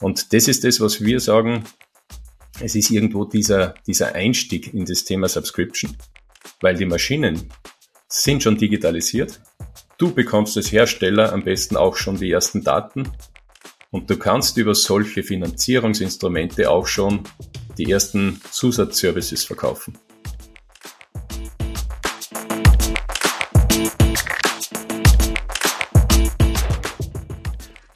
Und das ist das, was wir sagen, es ist irgendwo dieser, dieser Einstieg in das Thema Subscription, weil die Maschinen sind schon digitalisiert. Du bekommst als Hersteller am besten auch schon die ersten Daten und du kannst über solche Finanzierungsinstrumente auch schon die ersten Zusatzservices verkaufen.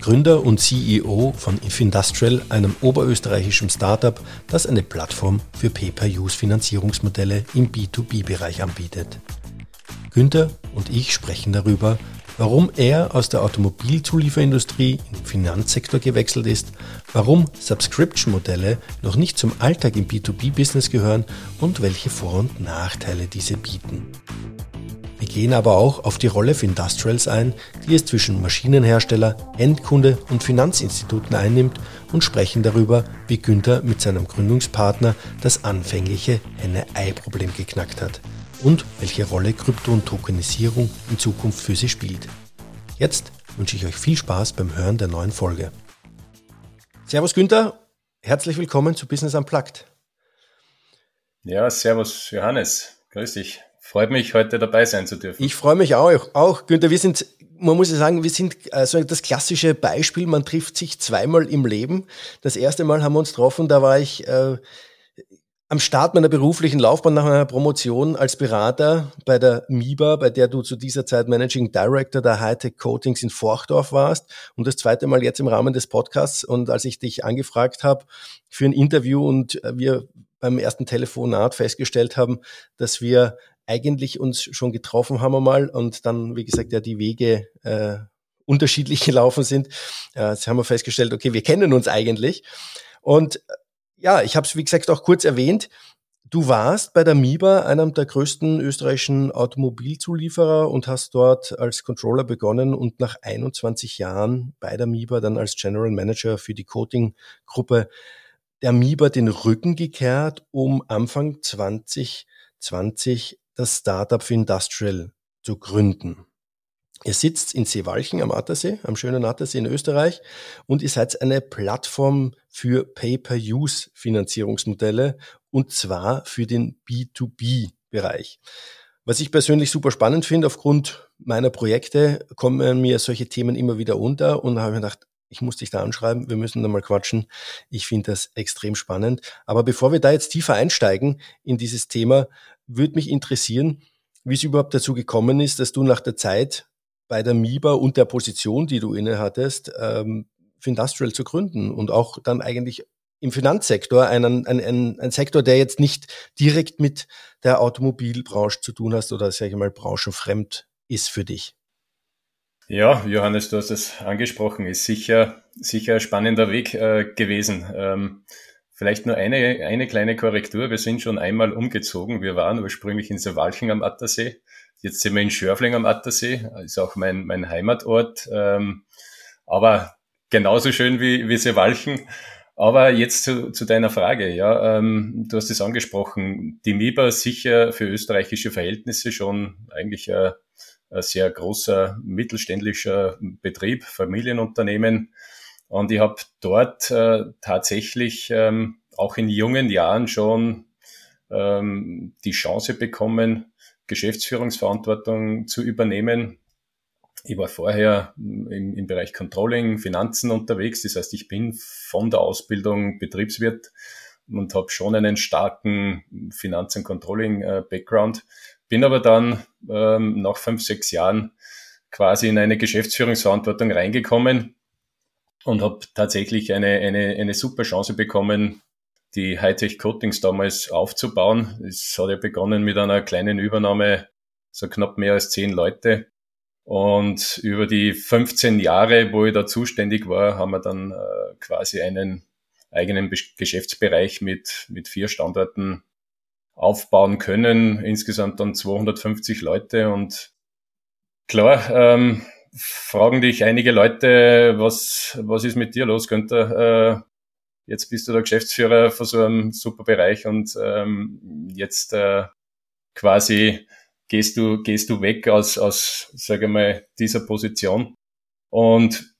Gründer und CEO von If Industrial, einem oberösterreichischen Startup, das eine Plattform für Pay-per-Use-Finanzierungsmodelle im B2B-Bereich anbietet. Günther und ich sprechen darüber, warum er aus der Automobilzulieferindustrie in den Finanzsektor gewechselt ist, warum Subscription-Modelle noch nicht zum Alltag im B2B-Business gehören und welche Vor- und Nachteile diese bieten. Gehen aber auch auf die Rolle für Industrials ein, die es zwischen Maschinenhersteller, Endkunde und Finanzinstituten einnimmt und sprechen darüber, wie Günther mit seinem Gründungspartner das anfängliche Henne-Ei-Problem geknackt hat und welche Rolle Krypto und Tokenisierung in Zukunft für sie spielt. Jetzt wünsche ich euch viel Spaß beim Hören der neuen Folge. Servus Günther, herzlich willkommen zu Business Unplugged. Ja, servus Johannes, grüß dich. Freut mich, heute dabei sein zu dürfen. Ich freue mich auch. Auch, Günther, wir sind, man muss ja sagen, wir sind also das klassische Beispiel, man trifft sich zweimal im Leben. Das erste Mal haben wir uns getroffen, da war ich äh, am Start meiner beruflichen Laufbahn nach meiner Promotion als Berater bei der MIBA, bei der du zu dieser Zeit Managing Director der Hightech Coatings in Forchdorf warst und das zweite Mal jetzt im Rahmen des Podcasts und als ich dich angefragt habe für ein Interview und wir beim ersten Telefonat festgestellt haben, dass wir eigentlich uns schon getroffen haben einmal und dann, wie gesagt, ja die Wege äh, unterschiedlich gelaufen sind. Äh, jetzt haben wir festgestellt, okay, wir kennen uns eigentlich. Und äh, ja, ich habe es, wie gesagt, auch kurz erwähnt. Du warst bei der MIBA, einem der größten österreichischen Automobilzulieferer und hast dort als Controller begonnen und nach 21 Jahren bei der MIBA dann als General Manager für die Coating-Gruppe der MIBA den Rücken gekehrt, um Anfang 2020 das Startup für Industrial zu gründen. Ihr sitzt in Seewalchen am Attersee, am schönen Attersee in Österreich und ihr seid eine Plattform für Pay-per-Use-Finanzierungsmodelle und zwar für den B2B-Bereich. Was ich persönlich super spannend finde, aufgrund meiner Projekte kommen mir solche Themen immer wieder unter und habe mir gedacht, ich muss dich da anschreiben, wir müssen da mal quatschen. Ich finde das extrem spannend. Aber bevor wir da jetzt tiefer einsteigen in dieses Thema, würde mich interessieren, wie es überhaupt dazu gekommen ist, dass du nach der Zeit bei der MIBA und der Position, die du inne hattest, ähm, für Industrial zu gründen und auch dann eigentlich im Finanzsektor, einen, ein, ein, ein Sektor, der jetzt nicht direkt mit der Automobilbranche zu tun hast oder, sage ich mal, branchenfremd ist für dich. Ja, Johannes, du hast es angesprochen, ist sicher, sicher ein spannender Weg äh, gewesen. Ähm, Vielleicht nur eine, eine kleine Korrektur. Wir sind schon einmal umgezogen. Wir waren ursprünglich in Sewalchen am Attersee. Jetzt sind wir in Schörfling am Attersee. Ist auch mein, mein Heimatort. Ähm, aber genauso schön wie, wie Sewalchen. Aber jetzt zu, zu deiner Frage. Ja, ähm, du hast es angesprochen. Die MIBA sicher für österreichische Verhältnisse schon eigentlich ein, ein sehr großer mittelständischer Betrieb, Familienunternehmen. Und ich habe dort äh, tatsächlich ähm, auch in jungen Jahren schon ähm, die Chance bekommen, Geschäftsführungsverantwortung zu übernehmen. Ich war vorher im, im Bereich Controlling, Finanzen unterwegs. Das heißt, ich bin von der Ausbildung Betriebswirt und habe schon einen starken Finanz- und Controlling-Background. Bin aber dann ähm, nach fünf, sechs Jahren quasi in eine Geschäftsführungsverantwortung reingekommen und habe tatsächlich eine, eine, eine super Chance bekommen, die Hightech Coatings damals aufzubauen. Es hat ja begonnen mit einer kleinen Übernahme, so knapp mehr als zehn Leute. Und über die 15 Jahre, wo ich da zuständig war, haben wir dann äh, quasi einen, eigenen Geschäftsbereich mit, mit vier Standorten aufbauen können. Insgesamt dann 250 Leute und klar, ähm, fragen dich einige Leute, was, was ist mit dir los, Günther? Äh, jetzt bist du der Geschäftsführer von so einem super Bereich und ähm, jetzt äh, quasi gehst du, gehst du weg aus, aus, sage mal, dieser Position. Und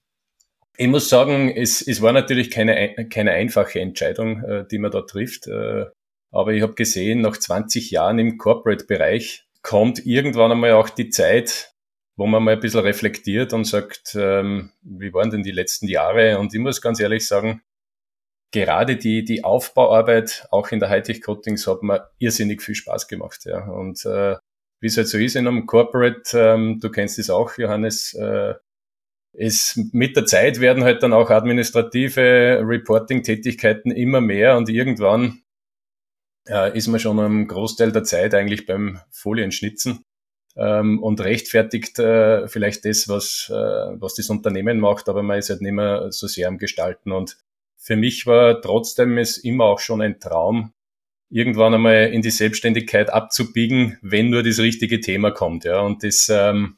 ich muss sagen, es, es war natürlich keine, keine einfache Entscheidung, äh, die man da trifft. Äh, aber ich habe gesehen, nach 20 Jahren im Corporate-Bereich kommt irgendwann einmal auch die Zeit, wo man mal ein bisschen reflektiert und sagt, ähm, wie waren denn die letzten Jahre? Und ich muss ganz ehrlich sagen, gerade die, die Aufbauarbeit, auch in der Hightech Coatings, hat mir irrsinnig viel Spaß gemacht. Ja. Und äh, wie es halt so ist in einem Corporate, ähm, du kennst es auch, Johannes, äh, es mit der Zeit werden halt dann auch administrative Reporting-Tätigkeiten immer mehr und irgendwann äh, ist man schon am Großteil der Zeit eigentlich beim Folienschnitzen ähm, und rechtfertigt äh, vielleicht das, was, äh, was das Unternehmen macht, aber man ist halt nicht mehr so sehr am Gestalten. Und für mich war trotzdem es immer auch schon ein Traum, irgendwann einmal in die Selbstständigkeit abzubiegen, wenn nur das richtige Thema kommt. Ja. Und das, ähm,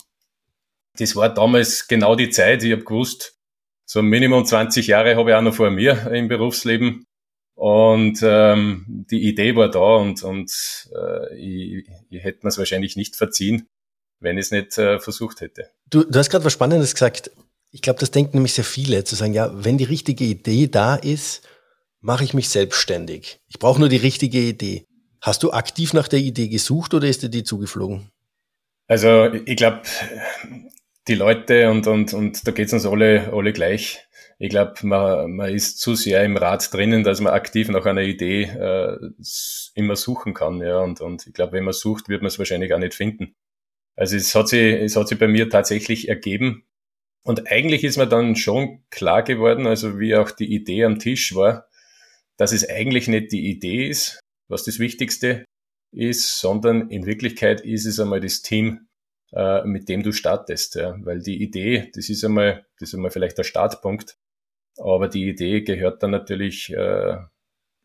das war damals genau die Zeit. Ich habe gewusst, so Minimum 20 Jahre habe ich auch noch vor mir im Berufsleben. Und ähm, die Idee war da und, und äh, ich, ich hätte mir es wahrscheinlich nicht verziehen, wenn ich es nicht äh, versucht hätte. Du, du hast gerade was Spannendes gesagt. Ich glaube, das denken nämlich sehr viele, zu sagen, ja, wenn die richtige Idee da ist, mache ich mich selbstständig. Ich brauche nur die richtige Idee. Hast du aktiv nach der Idee gesucht oder ist dir die zugeflogen? Also ich glaube, die Leute und, und, und da geht's uns alle, alle gleich ich glaube, man, man ist zu sehr im Rad drinnen, dass man aktiv nach einer Idee äh, immer suchen kann. Ja, und, und ich glaube, wenn man sucht, wird man es wahrscheinlich auch nicht finden. Also es hat sich, es hat sich bei mir tatsächlich ergeben. Und eigentlich ist mir dann schon klar geworden, also wie auch die Idee am Tisch war, dass es eigentlich nicht die Idee ist, was das Wichtigste ist, sondern in Wirklichkeit ist es einmal das Team, äh, mit dem du startest. Ja. Weil die Idee, das ist einmal, das ist einmal vielleicht der Startpunkt. Aber die Idee gehört dann natürlich äh,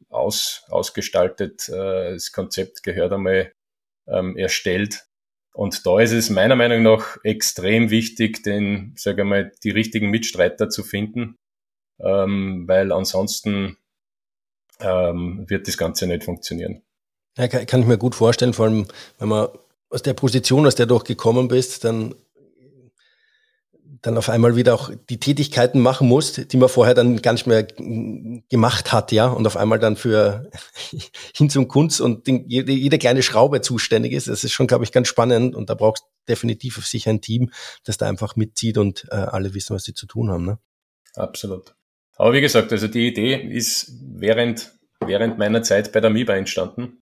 aus, ausgestaltet, äh, das Konzept gehört einmal ähm, erstellt. Und da ist es meiner Meinung nach extrem wichtig, den, sage ich mal, die richtigen Mitstreiter zu finden, ähm, weil ansonsten ähm, wird das Ganze nicht funktionieren. Ja, kann, kann ich mir gut vorstellen, vor allem wenn man aus der Position, aus der du auch gekommen bist, dann dann auf einmal wieder auch die Tätigkeiten machen muss, die man vorher dann gar nicht mehr gemacht hat, ja, und auf einmal dann für hin zum Kunst und den, jede, jede, kleine Schraube zuständig ist. Das ist schon, glaube ich, ganz spannend und da brauchst definitiv auf sich ein Team, das da einfach mitzieht und äh, alle wissen, was sie zu tun haben. Ne? Absolut. Aber wie gesagt, also die Idee ist während, während meiner Zeit bei der MIBA entstanden.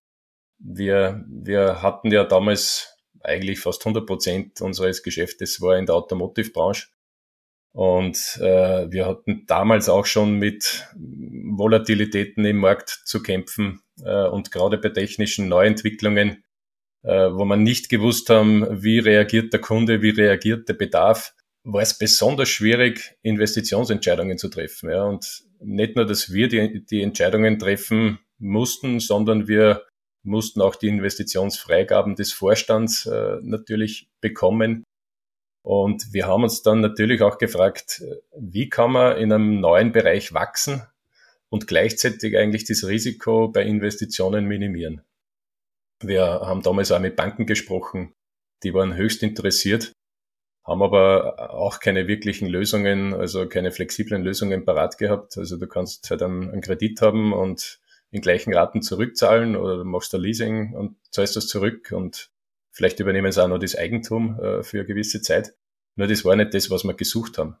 Wir, wir hatten ja damals eigentlich fast 100 Prozent unseres Geschäftes war in der Automotive-Branche. Und äh, wir hatten damals auch schon mit Volatilitäten im Markt zu kämpfen äh, und gerade bei technischen Neuentwicklungen, äh, wo man nicht gewusst haben, wie reagiert der Kunde, wie reagiert der Bedarf, war es besonders schwierig, Investitionsentscheidungen zu treffen. Ja. Und nicht nur, dass wir die, die Entscheidungen treffen mussten, sondern wir mussten auch die Investitionsfreigaben des Vorstands äh, natürlich bekommen. Und wir haben uns dann natürlich auch gefragt, wie kann man in einem neuen Bereich wachsen und gleichzeitig eigentlich das Risiko bei Investitionen minimieren. Wir haben damals auch mit Banken gesprochen, die waren höchst interessiert, haben aber auch keine wirklichen Lösungen, also keine flexiblen Lösungen parat gehabt. Also du kannst halt einen, einen Kredit haben und in gleichen Raten zurückzahlen oder du machst ein Leasing und zahlst das zurück und vielleicht übernehmen sie auch noch das Eigentum äh, für eine gewisse Zeit. Nur das war nicht das, was wir gesucht haben.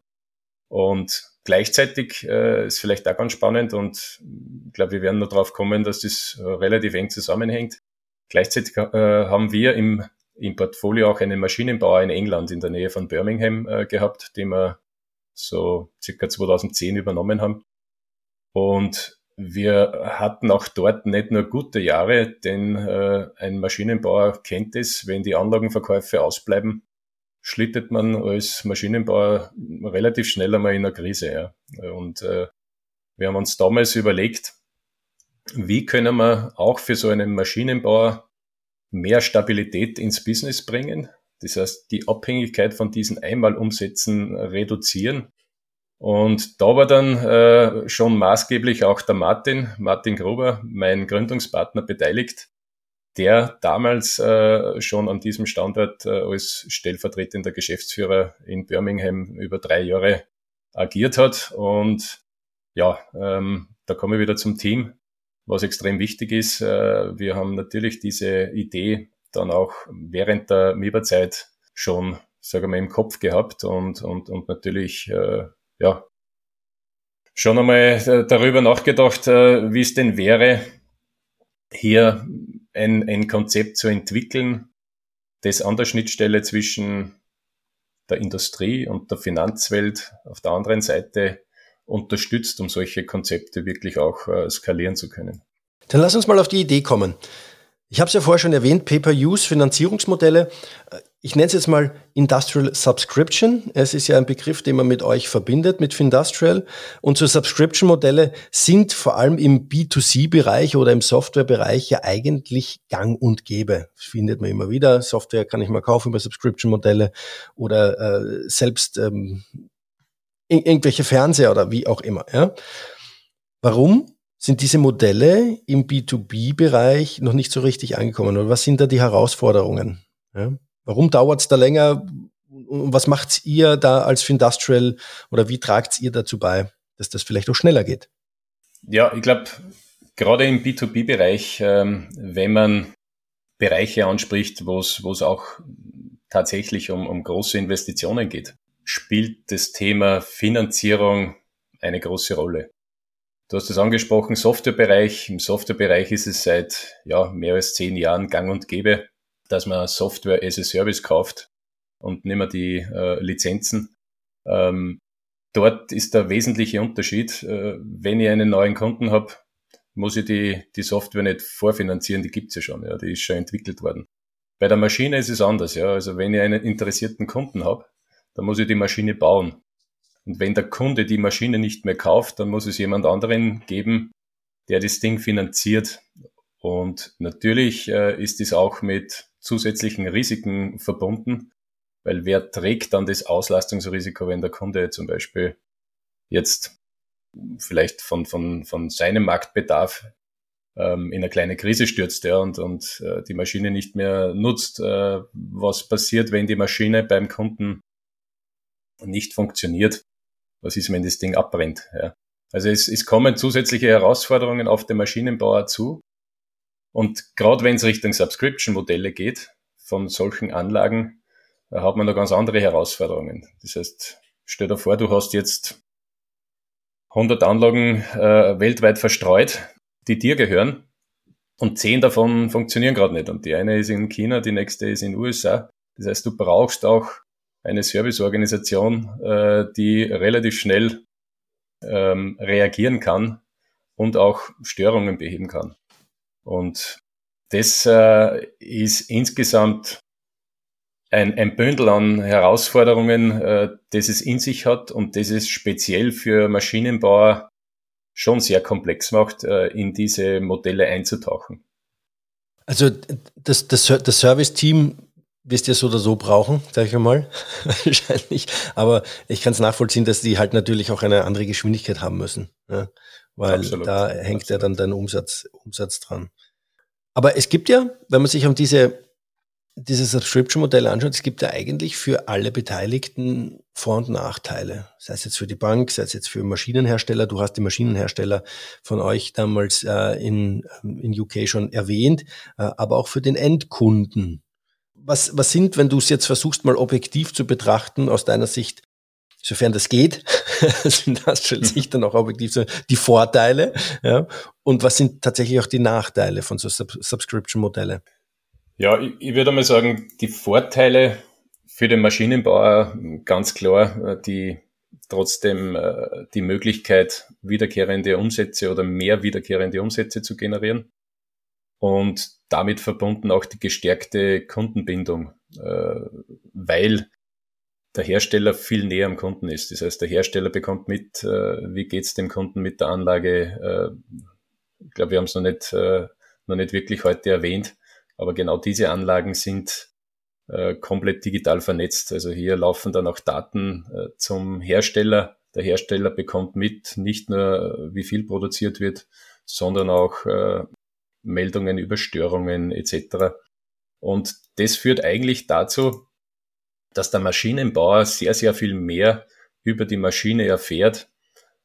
Und gleichzeitig äh, ist vielleicht auch ganz spannend und ich glaube, wir werden noch drauf kommen, dass das äh, relativ eng zusammenhängt. Gleichzeitig äh, haben wir im, im Portfolio auch einen Maschinenbauer in England in der Nähe von Birmingham äh, gehabt, den wir so circa 2010 übernommen haben. Und wir hatten auch dort nicht nur gute Jahre, denn äh, ein Maschinenbauer kennt es, wenn die Anlagenverkäufe ausbleiben, schlittet man als Maschinenbauer relativ schnell einmal in einer Krise. Ja. Und äh, Wir haben uns damals überlegt, wie können wir auch für so einen Maschinenbauer mehr Stabilität ins Business bringen. Das heißt, die Abhängigkeit von diesen Einmalumsätzen reduzieren. Und da war dann äh, schon maßgeblich auch der Martin, Martin Gruber, mein Gründungspartner, beteiligt, der damals äh, schon an diesem Standort äh, als stellvertretender Geschäftsführer in Birmingham über drei Jahre agiert hat. Und ja, ähm, da komme ich wieder zum Team, was extrem wichtig ist. Äh, wir haben natürlich diese Idee dann auch während der MIBA-Zeit schon, sagen wir, im Kopf gehabt und, und, und natürlich, äh, ja, schon einmal äh, darüber nachgedacht, äh, wie es denn wäre, hier ein, ein Konzept zu entwickeln, das an der Schnittstelle zwischen der Industrie und der Finanzwelt auf der anderen Seite unterstützt, um solche Konzepte wirklich auch äh, skalieren zu können. Dann lass uns mal auf die Idee kommen. Ich habe es ja vorher schon erwähnt, Pay-per-Use, Finanzierungsmodelle. Ich nenne es jetzt mal Industrial Subscription. Es ist ja ein Begriff, den man mit euch verbindet, mit Findustrial. Und so Subscription-Modelle sind vor allem im B2C-Bereich oder im Software-Bereich ja eigentlich gang und gäbe. Das findet man immer wieder. Software kann ich mal kaufen über Subscription-Modelle oder äh, selbst ähm, irgendwelche Fernseher oder wie auch immer. Ja? Warum? sind diese Modelle im B2B-Bereich noch nicht so richtig angekommen? Oder was sind da die Herausforderungen? Ja? Warum dauert es da länger? Und was macht ihr da als Findustrial oder wie tragt ihr dazu bei, dass das vielleicht auch schneller geht? Ja, ich glaube, gerade im B2B-Bereich, ähm, wenn man Bereiche anspricht, wo es auch tatsächlich um, um große Investitionen geht, spielt das Thema Finanzierung eine große Rolle. Du hast es angesprochen, Softwarebereich. Im Softwarebereich ist es seit ja, mehr als zehn Jahren gang und gäbe, dass man Software as a Service kauft und nicht mehr die äh, Lizenzen. Ähm, dort ist der wesentliche Unterschied. Äh, wenn ich einen neuen Kunden habe, muss ich die, die Software nicht vorfinanzieren, die gibt's ja schon, ja, die ist schon entwickelt worden. Bei der Maschine ist es anders, ja. Also wenn ich einen interessierten Kunden habe, dann muss ich die Maschine bauen. Und wenn der Kunde die Maschine nicht mehr kauft, dann muss es jemand anderen geben, der das Ding finanziert. Und natürlich äh, ist es auch mit zusätzlichen Risiken verbunden, weil wer trägt dann das Auslastungsrisiko, wenn der Kunde zum Beispiel jetzt vielleicht von, von, von seinem Marktbedarf ähm, in eine kleine Krise stürzt ja, und, und äh, die Maschine nicht mehr nutzt. Äh, was passiert, wenn die Maschine beim Kunden nicht funktioniert? was ist, wenn das Ding abbrennt. Ja. Also es, es kommen zusätzliche Herausforderungen auf den Maschinenbauer zu. Und gerade wenn es Richtung Subscription-Modelle geht, von solchen Anlagen, da hat man da ganz andere Herausforderungen. Das heißt, stell dir vor, du hast jetzt 100 Anlagen äh, weltweit verstreut, die dir gehören, und 10 davon funktionieren gerade nicht. Und die eine ist in China, die nächste ist in den USA. Das heißt, du brauchst auch eine Serviceorganisation, äh, die relativ schnell ähm, reagieren kann und auch Störungen beheben kann. Und das äh, ist insgesamt ein, ein Bündel an Herausforderungen, äh, das es in sich hat und das es speziell für Maschinenbauer schon sehr komplex macht, äh, in diese Modelle einzutauchen. Also das, das, das Service-Team wirst ja so oder so brauchen, sage ich einmal, wahrscheinlich. Aber ich kann es nachvollziehen, dass die halt natürlich auch eine andere Geschwindigkeit haben müssen, ja? Weil Absolut. da hängt Absolut. ja dann dein Umsatz, Umsatz dran. Aber es gibt ja, wenn man sich um diese, diese Subscription-Modelle anschaut, es gibt ja eigentlich für alle Beteiligten Vor- und Nachteile. Sei es jetzt für die Bank, sei es jetzt für Maschinenhersteller. Du hast die Maschinenhersteller von euch damals äh, in, in UK schon erwähnt, äh, aber auch für den Endkunden was, was sind, wenn du es jetzt versuchst, mal objektiv zu betrachten, aus deiner Sicht, sofern das geht, sind das schon Sicht dann auch objektiv die Vorteile, ja, und was sind tatsächlich auch die Nachteile von so Sub Subscription-Modelle? Ja, ich, ich würde mal sagen, die Vorteile für den Maschinenbauer ganz klar, die trotzdem äh, die Möglichkeit, wiederkehrende Umsätze oder mehr wiederkehrende Umsätze zu generieren und damit verbunden auch die gestärkte Kundenbindung, äh, weil der Hersteller viel näher am Kunden ist. Das heißt, der Hersteller bekommt mit, äh, wie geht's dem Kunden mit der Anlage. Äh, ich glaube, wir haben es noch nicht, äh, noch nicht wirklich heute erwähnt, aber genau diese Anlagen sind komplett digital vernetzt. Also hier laufen dann auch Daten zum Hersteller. Der Hersteller bekommt mit, nicht nur wie viel produziert wird, sondern auch Meldungen über Störungen etc. Und das führt eigentlich dazu, dass der Maschinenbauer sehr, sehr viel mehr über die Maschine erfährt,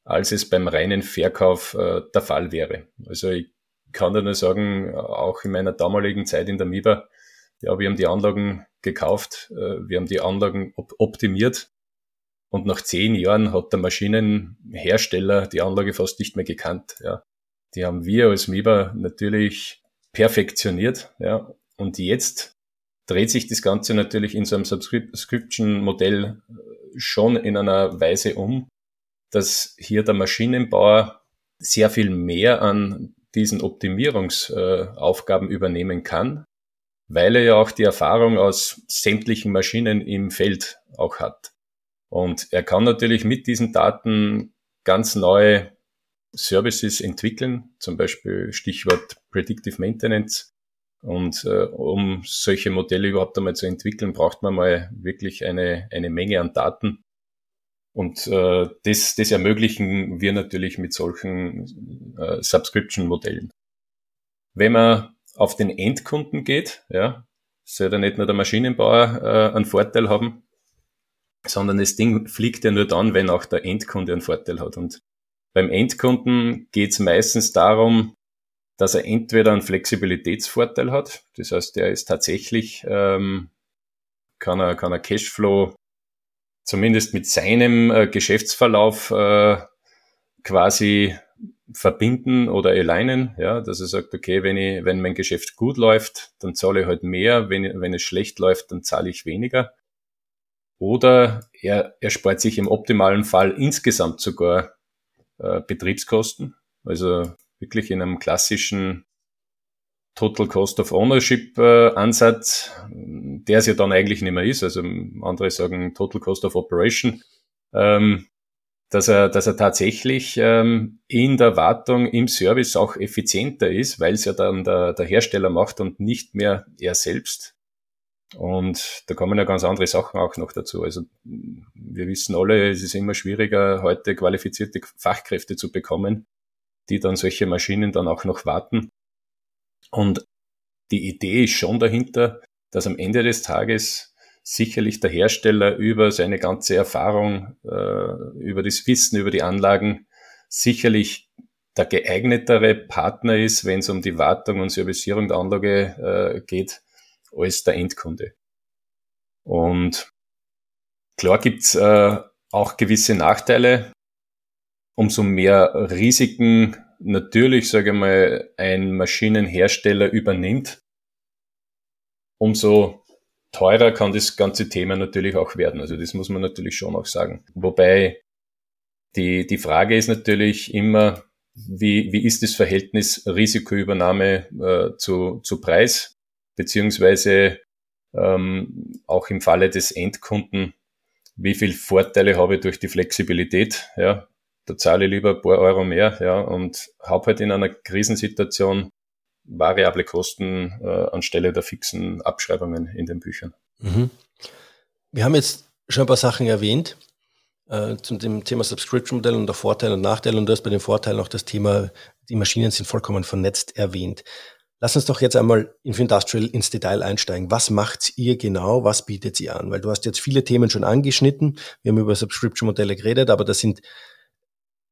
als es beim reinen Verkauf äh, der Fall wäre. Also ich kann da nur sagen, auch in meiner damaligen Zeit in der MIBA, ja, wir haben die Anlagen gekauft, äh, wir haben die Anlagen op optimiert und nach zehn Jahren hat der Maschinenhersteller die Anlage fast nicht mehr gekannt. Ja. Die haben wir als MIBA natürlich perfektioniert. Ja. Und jetzt dreht sich das Ganze natürlich in so einem Subscription-Modell äh, schon in einer Weise um, dass hier der Maschinenbauer sehr viel mehr an diesen Optimierungsaufgaben übernehmen kann, weil er ja auch die Erfahrung aus sämtlichen Maschinen im Feld auch hat. Und er kann natürlich mit diesen Daten ganz neue Services entwickeln, zum Beispiel Stichwort Predictive Maintenance, und äh, um solche Modelle überhaupt einmal zu entwickeln, braucht man mal wirklich eine, eine Menge an Daten. Und äh, das, das ermöglichen wir natürlich mit solchen äh, Subscription-Modellen. Wenn man auf den Endkunden geht, ja, soll ja nicht nur der Maschinenbauer äh, einen Vorteil haben, sondern das Ding fliegt ja nur dann, wenn auch der Endkunde einen Vorteil hat. Und beim Endkunden geht es meistens darum, dass er entweder einen Flexibilitätsvorteil hat, das heißt, er ist tatsächlich, ähm, kann er, kann er Cashflow zumindest mit seinem äh, Geschäftsverlauf äh, quasi verbinden oder alignen, ja, dass er sagt, okay, wenn ich, wenn mein Geschäft gut läuft, dann zahle ich halt mehr, wenn, wenn es schlecht läuft, dann zahle ich weniger. Oder er, er spart sich im optimalen Fall insgesamt sogar äh, Betriebskosten. Also wirklich in einem klassischen Total Cost of Ownership äh, Ansatz, der es ja dann eigentlich nicht mehr ist. Also andere sagen Total Cost of Operation, ähm, dass er, dass er tatsächlich ähm, in der Wartung, im Service auch effizienter ist, weil es ja dann der, der Hersteller macht und nicht mehr er selbst. Und da kommen ja ganz andere Sachen auch noch dazu. Also wir wissen alle, es ist immer schwieriger, heute qualifizierte Fachkräfte zu bekommen die dann solche Maschinen dann auch noch warten. Und die Idee ist schon dahinter, dass am Ende des Tages sicherlich der Hersteller über seine ganze Erfahrung, äh, über das Wissen, über die Anlagen sicherlich der geeignetere Partner ist, wenn es um die Wartung und Servicierung der Anlage äh, geht, als der Endkunde. Und klar gibt's äh, auch gewisse Nachteile umso mehr Risiken natürlich, sage ich mal, ein Maschinenhersteller übernimmt, umso teurer kann das ganze Thema natürlich auch werden. Also das muss man natürlich schon auch sagen. Wobei die, die Frage ist natürlich immer, wie, wie ist das Verhältnis Risikoübernahme äh, zu, zu Preis, beziehungsweise ähm, auch im Falle des Endkunden, wie viel Vorteile habe ich durch die Flexibilität, ja, da zahle ich lieber ein paar Euro mehr, ja, und habe halt in einer Krisensituation variable Kosten äh, anstelle der fixen Abschreibungen in den Büchern. Mhm. Wir haben jetzt schon ein paar Sachen erwähnt äh, zum dem Thema Subscription-Modell und der Vorteile und Nachteile und du hast bei den Vorteilen auch das Thema, die Maschinen sind vollkommen vernetzt erwähnt. Lass uns doch jetzt einmal in Industrial ins Detail einsteigen. Was macht ihr genau? Was bietet sie an? Weil du hast jetzt viele Themen schon angeschnitten. Wir haben über Subscription-Modelle geredet, aber das sind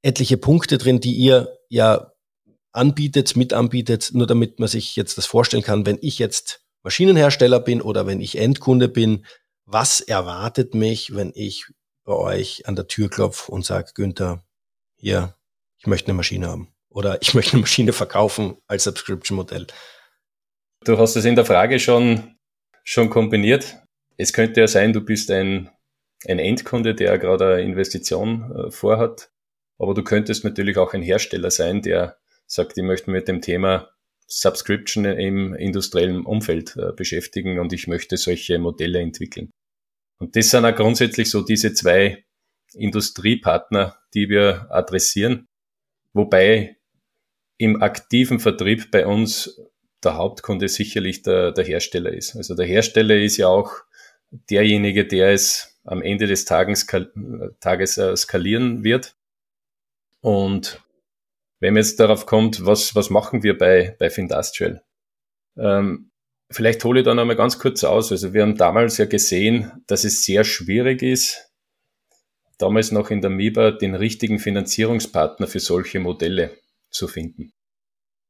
etliche Punkte drin, die ihr ja anbietet, mit anbietet, nur damit man sich jetzt das vorstellen kann, wenn ich jetzt Maschinenhersteller bin oder wenn ich Endkunde bin, was erwartet mich, wenn ich bei euch an der Tür klopfe und sage, Günther, hier, ich möchte eine Maschine haben oder ich möchte eine Maschine verkaufen als Subscription-Modell. Du hast es in der Frage schon, schon kombiniert. Es könnte ja sein, du bist ein, ein Endkunde, der gerade eine Investition äh, vorhat aber du könntest natürlich auch ein Hersteller sein, der sagt, ich möchte mit dem Thema Subscription im industriellen Umfeld äh, beschäftigen und ich möchte solche Modelle entwickeln. Und das sind auch grundsätzlich so diese zwei Industriepartner, die wir adressieren, wobei im aktiven Vertrieb bei uns der Hauptkunde sicherlich der, der Hersteller ist. Also der Hersteller ist ja auch derjenige, der es am Ende des Tages, Tages äh, skalieren wird. Und wenn man jetzt darauf kommt, was, was machen wir bei, bei Findustrial? Ähm, vielleicht hole ich da nochmal ganz kurz aus. Also wir haben damals ja gesehen, dass es sehr schwierig ist, damals noch in der MIBA den richtigen Finanzierungspartner für solche Modelle zu finden.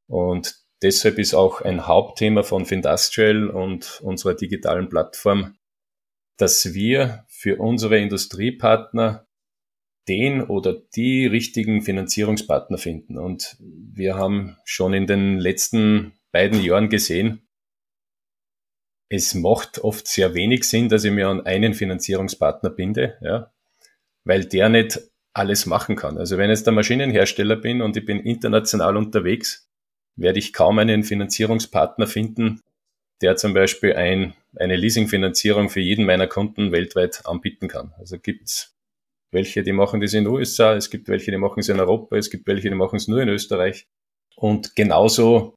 Und deshalb ist auch ein Hauptthema von Findustrial und unserer digitalen Plattform, dass wir für unsere Industriepartner den oder die richtigen Finanzierungspartner finden. Und wir haben schon in den letzten beiden Jahren gesehen, es macht oft sehr wenig Sinn, dass ich mir an einen Finanzierungspartner binde, ja, weil der nicht alles machen kann. Also wenn ich der Maschinenhersteller bin und ich bin international unterwegs, werde ich kaum einen Finanzierungspartner finden, der zum Beispiel ein, eine Leasingfinanzierung für jeden meiner Kunden weltweit anbieten kann. Also gibt's welche, die machen das in den USA, es gibt welche, die machen es in Europa, es gibt welche, die machen es nur in Österreich. Und genauso,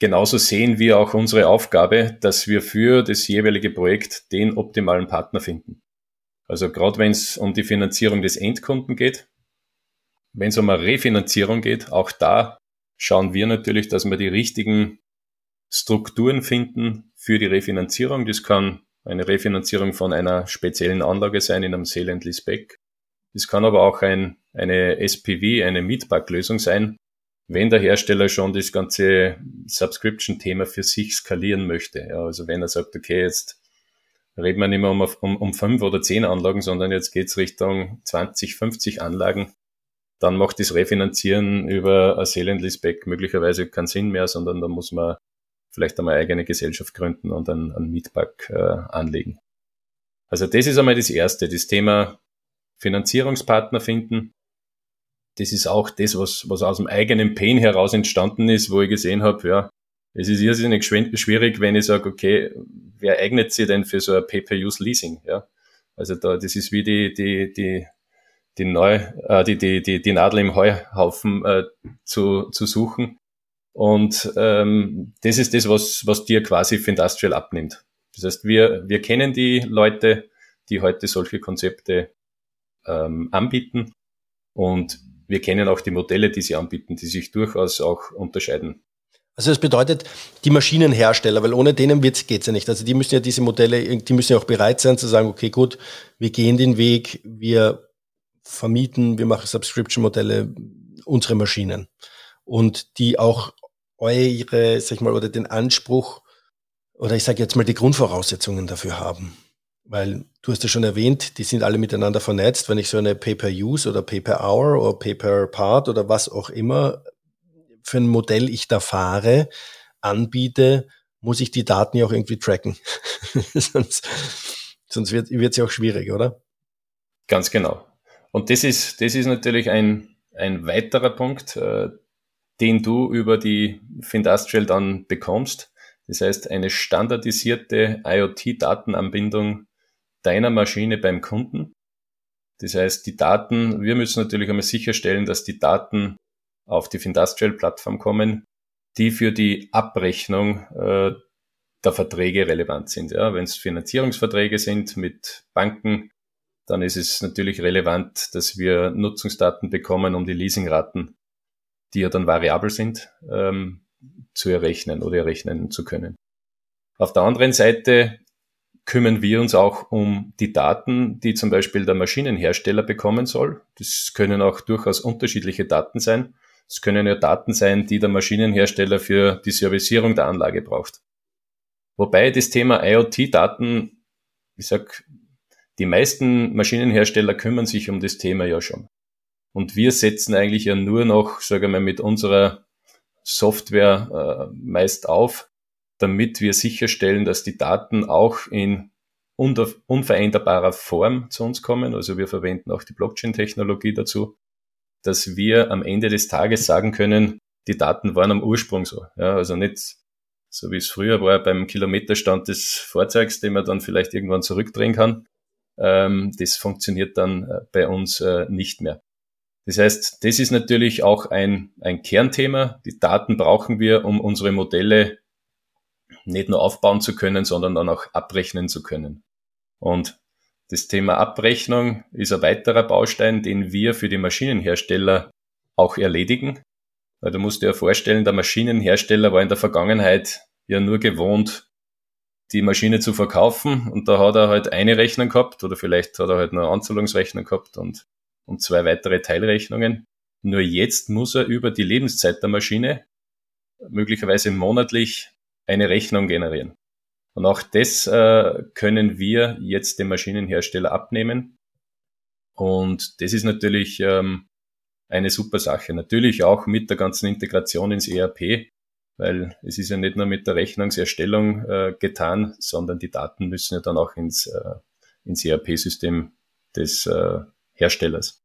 genauso sehen wir auch unsere Aufgabe, dass wir für das jeweilige Projekt den optimalen Partner finden. Also gerade wenn es um die Finanzierung des Endkunden geht, wenn es um eine Refinanzierung geht, auch da schauen wir natürlich, dass wir die richtigen Strukturen finden für die Refinanzierung. Das kann eine Refinanzierung von einer speziellen Anlage sein in einem Sale and Leaseback. Das kann aber auch ein, eine SPV, eine Mietpacklösung sein, wenn der Hersteller schon das ganze Subscription-Thema für sich skalieren möchte. Ja, also wenn er sagt, okay, jetzt reden wir nicht mehr um, um, um fünf oder zehn Anlagen, sondern jetzt geht's Richtung 20, 50 Anlagen, dann macht das Refinanzieren über ein Sale and möglicherweise keinen Sinn mehr, sondern da muss man vielleicht einmal eigene Gesellschaft gründen und einen, einen Mietpack äh, anlegen. Also das ist einmal das Erste, das Thema Finanzierungspartner finden. Das ist auch das, was, was aus dem eigenen Pain heraus entstanden ist, wo ich gesehen habe, ja, es ist irrsinnig schwierig, wenn ich sage, okay, wer eignet sich denn für so ein Pay-per-Use-Leasing? Ja? Also da, das ist wie die, die, die, die, Neu, äh, die, die, die, die Nadel im Heuhaufen äh, zu, zu suchen. Und ähm, das ist das, was, was dir quasi für Industrial abnimmt. Das heißt, wir, wir kennen die Leute, die heute solche Konzepte ähm, anbieten und wir kennen auch die Modelle, die sie anbieten, die sich durchaus auch unterscheiden. Also das bedeutet, die Maschinenhersteller, weil ohne denen geht es ja nicht. Also die müssen ja diese Modelle, die müssen ja auch bereit sein zu sagen, okay, gut, wir gehen den Weg, wir vermieten, wir machen Subscription-Modelle, unsere Maschinen. Und die auch eure, sag ich mal, oder den Anspruch, oder ich sage jetzt mal die Grundvoraussetzungen dafür haben. Weil du hast ja schon erwähnt, die sind alle miteinander vernetzt. Wenn ich so eine Pay-per-Use oder Pay-per-Hour oder Pay-per-Part oder was auch immer für ein Modell ich da fahre, anbiete, muss ich die Daten ja auch irgendwie tracken. sonst sonst wird es ja auch schwierig, oder? Ganz genau. Und das ist, das ist natürlich ein, ein weiterer Punkt, äh, den du über die Findustrial dann bekommst. Das heißt, eine standardisierte IoT-Datenanbindung deiner Maschine beim Kunden. Das heißt, die Daten, wir müssen natürlich einmal sicherstellen, dass die Daten auf die Findustrial-Plattform kommen, die für die Abrechnung äh, der Verträge relevant sind. Ja, Wenn es Finanzierungsverträge sind mit Banken, dann ist es natürlich relevant, dass wir Nutzungsdaten bekommen, um die Leasingraten, die ja dann variabel sind, ähm, zu errechnen oder errechnen zu können. Auf der anderen Seite kümmern wir uns auch um die Daten, die zum Beispiel der Maschinenhersteller bekommen soll. Das können auch durchaus unterschiedliche Daten sein. Es können ja Daten sein, die der Maschinenhersteller für die Servicierung der Anlage braucht. Wobei das Thema IoT-Daten, ich sag, die meisten Maschinenhersteller kümmern sich um das Thema ja schon. Und wir setzen eigentlich ja nur noch, sagen wir mal, mit unserer Software äh, meist auf, damit wir sicherstellen, dass die Daten auch in unveränderbarer Form zu uns kommen. Also wir verwenden auch die Blockchain-Technologie dazu, dass wir am Ende des Tages sagen können, die Daten waren am Ursprung so. Ja, also nicht so wie es früher war beim Kilometerstand des Fahrzeugs, den man dann vielleicht irgendwann zurückdrehen kann, ähm, das funktioniert dann äh, bei uns äh, nicht mehr. Das heißt, das ist natürlich auch ein, ein Kernthema. Die Daten brauchen wir, um unsere Modelle nicht nur aufbauen zu können, sondern dann auch abrechnen zu können. Und das Thema Abrechnung ist ein weiterer Baustein, den wir für die Maschinenhersteller auch erledigen. Weil du musst dir ja vorstellen, der Maschinenhersteller war in der Vergangenheit ja nur gewohnt, die Maschine zu verkaufen und da hat er halt eine Rechnung gehabt oder vielleicht hat er halt eine Anzahlungsrechnung gehabt und, und zwei weitere Teilrechnungen. Nur jetzt muss er über die Lebenszeit der Maschine möglicherweise monatlich eine Rechnung generieren. Und auch das äh, können wir jetzt dem Maschinenhersteller abnehmen. Und das ist natürlich ähm, eine super Sache. Natürlich auch mit der ganzen Integration ins ERP, weil es ist ja nicht nur mit der Rechnungserstellung äh, getan, sondern die Daten müssen ja dann auch ins, äh, ins ERP-System des äh, Herstellers.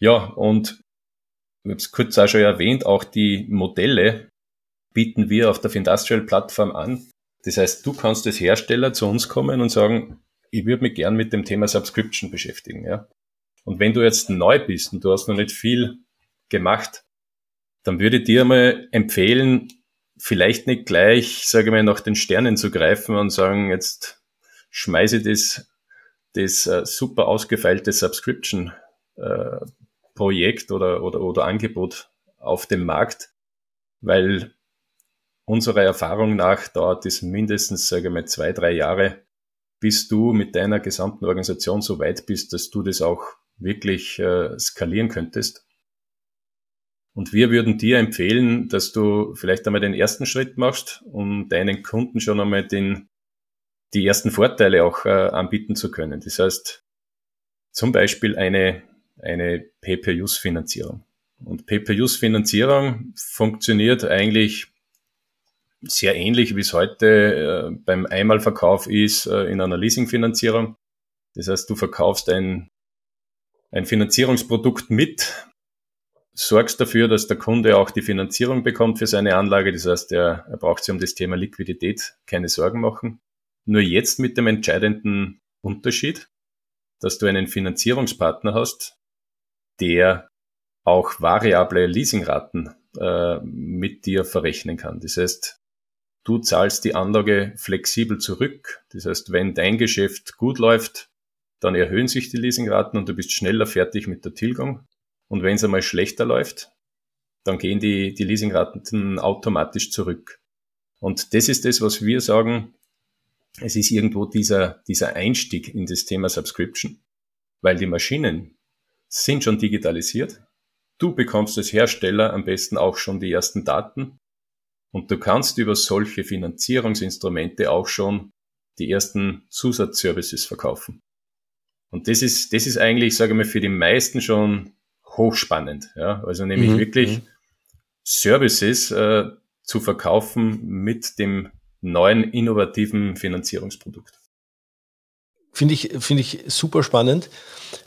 Ja, und ich habe es kurz auch schon erwähnt, auch die Modelle bieten wir auf der Findustrial-Plattform an. Das heißt, du kannst als Hersteller zu uns kommen und sagen, ich würde mich gern mit dem Thema Subscription beschäftigen. Ja? Und wenn du jetzt neu bist und du hast noch nicht viel gemacht, dann würde ich dir mal empfehlen, vielleicht nicht gleich, sage ich mal, nach den Sternen zu greifen und sagen, jetzt schmeiße ich das, das uh, super ausgefeilte Subscription uh, Projekt oder, oder, oder Angebot auf dem Markt, weil unserer Erfahrung nach dauert es mindestens, sage ich mal, zwei, drei Jahre, bis du mit deiner gesamten Organisation so weit bist, dass du das auch wirklich äh, skalieren könntest. Und wir würden dir empfehlen, dass du vielleicht einmal den ersten Schritt machst, um deinen Kunden schon einmal den, die ersten Vorteile auch äh, anbieten zu können. Das heißt, zum Beispiel eine, eine Pay-per-Use-Finanzierung. Und Pay-per-Use-Finanzierung funktioniert eigentlich sehr ähnlich, wie es heute äh, beim Einmalverkauf ist äh, in einer Leasingfinanzierung. Das heißt, du verkaufst ein, ein Finanzierungsprodukt mit, sorgst dafür, dass der Kunde auch die Finanzierung bekommt für seine Anlage. Das heißt, er, er braucht sich um das Thema Liquidität keine Sorgen machen. Nur jetzt mit dem entscheidenden Unterschied, dass du einen Finanzierungspartner hast, der auch variable Leasingraten äh, mit dir verrechnen kann. Das heißt, Du zahlst die Anlage flexibel zurück. Das heißt, wenn dein Geschäft gut läuft, dann erhöhen sich die Leasingraten und du bist schneller fertig mit der Tilgung. Und wenn es einmal schlechter läuft, dann gehen die, die Leasingraten automatisch zurück. Und das ist das, was wir sagen. Es ist irgendwo dieser, dieser Einstieg in das Thema Subscription, weil die Maschinen sind schon digitalisiert. Du bekommst als Hersteller am besten auch schon die ersten Daten und du kannst über solche Finanzierungsinstrumente auch schon die ersten Zusatzservices verkaufen. Und das ist, das ist eigentlich, sage ich mal, für die meisten schon hochspannend. Ja? Also nämlich mhm. wirklich mhm. Services äh, zu verkaufen mit dem neuen innovativen Finanzierungsprodukt. Finde ich, finde ich super spannend.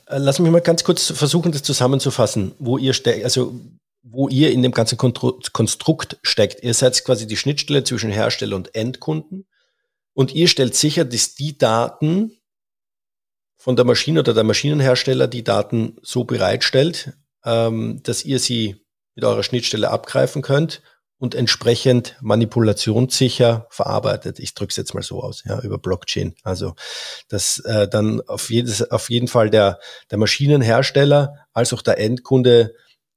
Äh, lass mich mal ganz kurz versuchen, das zusammenzufassen, wo ihr steckt, also wo ihr in dem ganzen Konstrukt steckt. Ihr seid quasi die Schnittstelle zwischen Hersteller und Endkunden und ihr stellt sicher, dass die Daten von der Maschine oder der Maschinenhersteller die Daten so bereitstellt, ähm, dass ihr sie mit eurer Schnittstelle abgreifen könnt und entsprechend manipulationssicher verarbeitet. Ich drücke es jetzt mal so aus, ja, über Blockchain. Also, dass äh, dann auf, jedes, auf jeden Fall der, der Maschinenhersteller als auch der Endkunde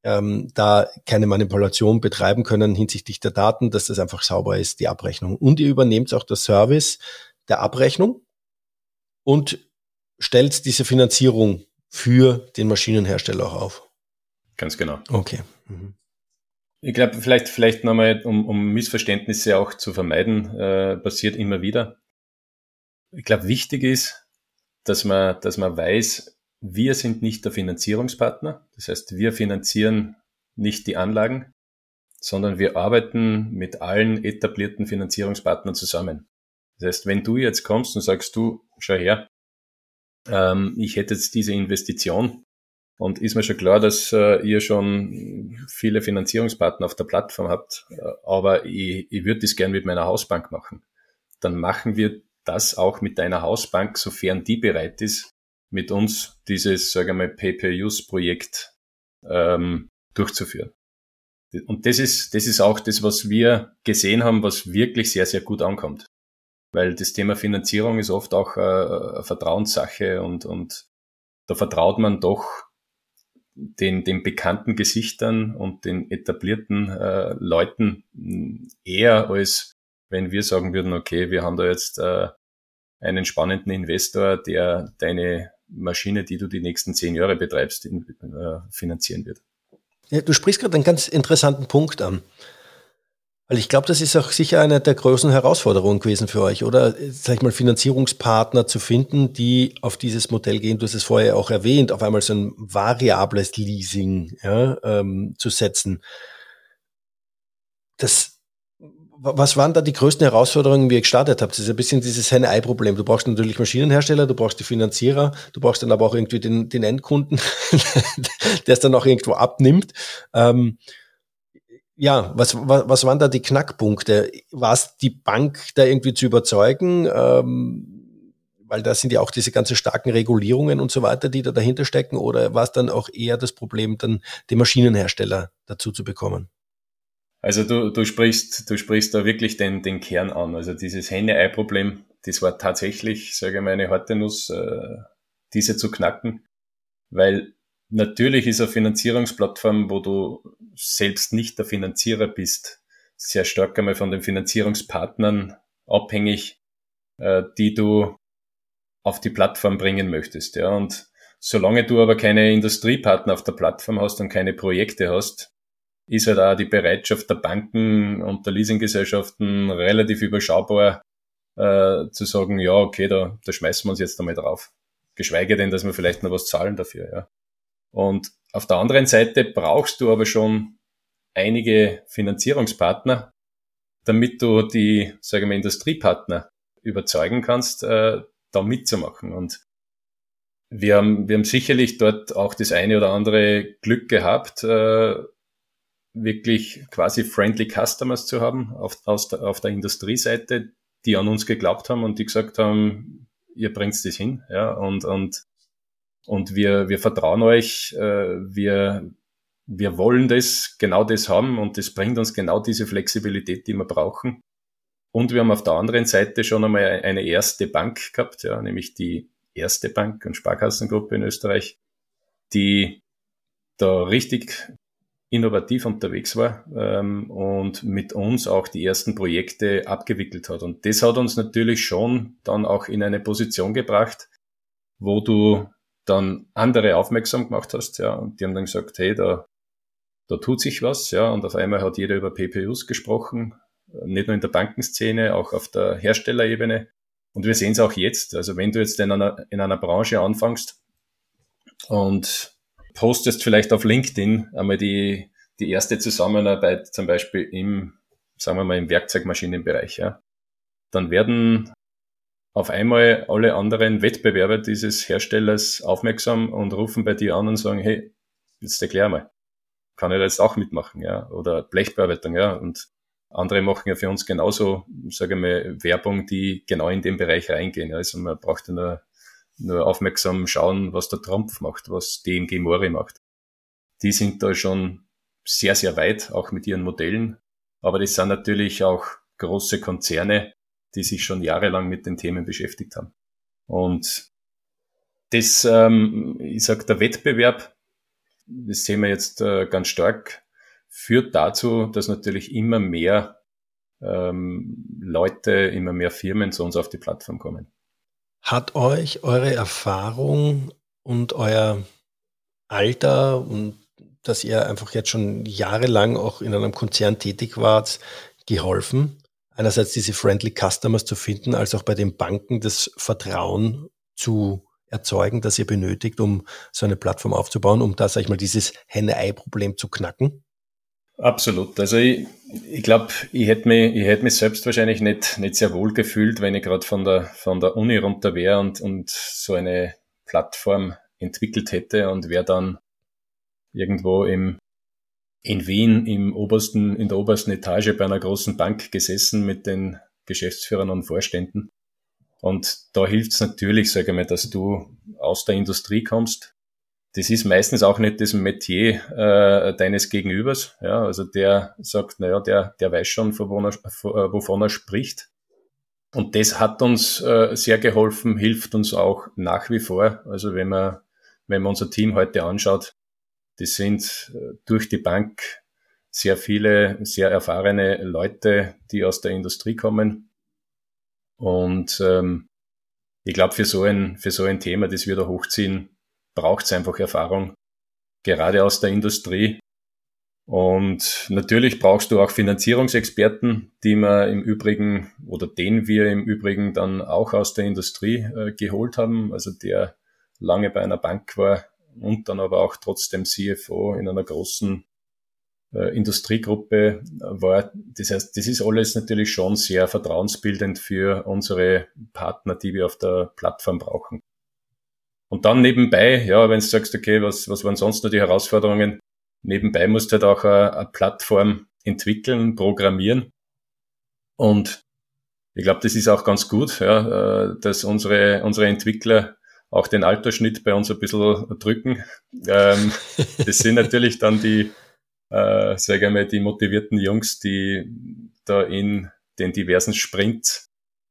ähm, da keine Manipulation betreiben können hinsichtlich der Daten, dass das einfach sauber ist, die Abrechnung. Und ihr übernehmt auch das Service der Abrechnung und stellt diese Finanzierung für den Maschinenhersteller auch auf. Ganz genau. Okay. Mhm. Ich glaube, vielleicht, vielleicht nochmal, um, um Missverständnisse auch zu vermeiden, äh, passiert immer wieder. Ich glaube, wichtig ist, dass man, dass man weiß, wir sind nicht der Finanzierungspartner. Das heißt, wir finanzieren nicht die Anlagen, sondern wir arbeiten mit allen etablierten Finanzierungspartnern zusammen. Das heißt, wenn du jetzt kommst und sagst, du, schau her, ähm, ich hätte jetzt diese Investition und ist mir schon klar, dass äh, ihr schon viele Finanzierungspartner auf der Plattform habt, äh, aber ich, ich würde das gern mit meiner Hausbank machen. Dann machen wir das auch mit deiner Hausbank, sofern die bereit ist, mit uns dieses, sagen wir mal, Pay-per-Use-Projekt ähm, durchzuführen. Und das ist, das ist auch das, was wir gesehen haben, was wirklich sehr, sehr gut ankommt. Weil das Thema Finanzierung ist oft auch äh, eine Vertrauenssache und, und da vertraut man doch den, den bekannten Gesichtern und den etablierten äh, Leuten eher als wenn wir sagen würden, okay, wir haben da jetzt äh, einen spannenden Investor, der deine Maschine, die du die nächsten zehn Jahre betreibst, in, äh, finanzieren wird. Ja, du sprichst gerade einen ganz interessanten Punkt an. Weil ich glaube, das ist auch sicher eine der größten Herausforderungen gewesen für euch, oder? Sag ich mal, Finanzierungspartner zu finden, die auf dieses Modell gehen. Du hast es vorher auch erwähnt, auf einmal so ein variables Leasing ja, ähm, zu setzen. Das was waren da die größten Herausforderungen, wie ihr gestartet habt? Das ist ein bisschen dieses Henne-Ei-Problem. Du brauchst natürlich Maschinenhersteller, du brauchst die Finanzierer, du brauchst dann aber auch irgendwie den, den Endkunden, der es dann auch irgendwo abnimmt. Ähm, ja, was, was, was waren da die Knackpunkte? War es die Bank da irgendwie zu überzeugen? Ähm, weil da sind ja auch diese ganzen starken Regulierungen und so weiter, die da dahinter stecken. Oder war es dann auch eher das Problem, dann den Maschinenhersteller dazu zu bekommen? Also du, du sprichst, du sprichst da wirklich den, den Kern an. Also dieses Henne-Ei-Problem, das war tatsächlich, sage ich mal, eine harte Nuss, äh, diese zu knacken. Weil natürlich ist eine Finanzierungsplattform, wo du selbst nicht der Finanzierer bist, sehr stark einmal von den Finanzierungspartnern abhängig, äh, die du auf die Plattform bringen möchtest. Ja. Und solange du aber keine Industriepartner auf der Plattform hast und keine Projekte hast, ist halt auch die Bereitschaft der Banken und der Leasinggesellschaften relativ überschaubar äh, zu sagen, ja, okay, da, da schmeißen wir uns jetzt einmal drauf. Geschweige denn, dass wir vielleicht noch was zahlen dafür. Ja. Und auf der anderen Seite brauchst du aber schon einige Finanzierungspartner, damit du die, sagen wir, Industriepartner überzeugen kannst, äh, da mitzumachen. Und wir haben, wir haben sicherlich dort auch das eine oder andere Glück gehabt, äh, wirklich quasi friendly Customers zu haben auf, aus der, auf der Industrieseite, die an uns geglaubt haben und die gesagt haben, ihr bringt das hin, ja, und, und, und wir, wir vertrauen euch, äh, wir, wir wollen das, genau das haben und das bringt uns genau diese Flexibilität, die wir brauchen. Und wir haben auf der anderen Seite schon einmal eine erste Bank gehabt, ja, nämlich die erste Bank und Sparkassengruppe in Österreich, die da richtig innovativ unterwegs war ähm, und mit uns auch die ersten Projekte abgewickelt hat. Und das hat uns natürlich schon dann auch in eine Position gebracht, wo du dann andere aufmerksam gemacht hast, ja, und die haben dann gesagt, hey, da, da tut sich was, ja, und auf einmal hat jeder über PPUs gesprochen, nicht nur in der Bankenszene, auch auf der Herstellerebene. Und wir sehen es auch jetzt. Also wenn du jetzt in einer, in einer Branche anfängst und postest vielleicht auf LinkedIn einmal die, die erste Zusammenarbeit zum Beispiel im, sagen wir mal, im Werkzeugmaschinenbereich, ja. Dann werden auf einmal alle anderen Wettbewerber dieses Herstellers aufmerksam und rufen bei dir an und sagen, hey, jetzt erklär mal, kann ich da jetzt auch mitmachen, ja, oder Blechbearbeitung, ja, und andere machen ja für uns genauso, sage ich mal, Werbung, die genau in den Bereich reingehen. Also man braucht ja nur nur aufmerksam schauen, was der Trumpf macht, was DMG Mori macht. Die sind da schon sehr, sehr weit, auch mit ihren Modellen. Aber das sind natürlich auch große Konzerne, die sich schon jahrelang mit den Themen beschäftigt haben. Und das, ähm, ich sag, der Wettbewerb, das sehen wir jetzt äh, ganz stark, führt dazu, dass natürlich immer mehr ähm, Leute, immer mehr Firmen zu uns auf die Plattform kommen. Hat euch eure Erfahrung und euer Alter und dass ihr einfach jetzt schon jahrelang auch in einem Konzern tätig wart, geholfen? Einerseits diese Friendly Customers zu finden, als auch bei den Banken das Vertrauen zu erzeugen, das ihr benötigt, um so eine Plattform aufzubauen, um da, sag ich mal, dieses Henne-Ei-Problem zu knacken? Absolut. Also ich, ich glaube, ich hätte mich, ich hätte mich selbst wahrscheinlich nicht, nicht sehr wohl gefühlt, wenn ich gerade von der, von der Uni runter wäre und, und so eine Plattform entwickelt hätte und wäre dann irgendwo im, in Wien im obersten, in der obersten Etage bei einer großen Bank gesessen mit den Geschäftsführern und Vorständen. Und da hilft es natürlich, sage ich mal, dass du aus der Industrie kommst. Das ist meistens auch nicht das Metier äh, deines Gegenübers. Ja, also der sagt, naja, der, der weiß schon, wovon er, äh, wovon er spricht. Und das hat uns äh, sehr geholfen, hilft uns auch nach wie vor. Also wenn man, wenn man unser Team heute anschaut, das sind äh, durch die Bank sehr viele, sehr erfahrene Leute, die aus der Industrie kommen. Und ähm, ich glaube, für so ein, für so ein Thema, das wir da hochziehen, braucht es einfach Erfahrung, gerade aus der Industrie. Und natürlich brauchst du auch Finanzierungsexperten, die man im Übrigen oder den wir im Übrigen dann auch aus der Industrie äh, geholt haben, also der lange bei einer Bank war und dann aber auch trotzdem CFO in einer großen äh, Industriegruppe war. Das heißt, das ist alles natürlich schon sehr vertrauensbildend für unsere Partner, die wir auf der Plattform brauchen. Und dann nebenbei, ja, wenn du sagst, okay, was, was waren sonst noch die Herausforderungen? Nebenbei musst du halt auch eine, eine Plattform entwickeln, programmieren. Und ich glaube, das ist auch ganz gut, ja, äh, dass unsere, unsere Entwickler auch den Altersschnitt bei uns ein bisschen drücken. Ähm, das sind natürlich dann die, äh, sage ich mal, die motivierten Jungs, die da in den diversen Sprints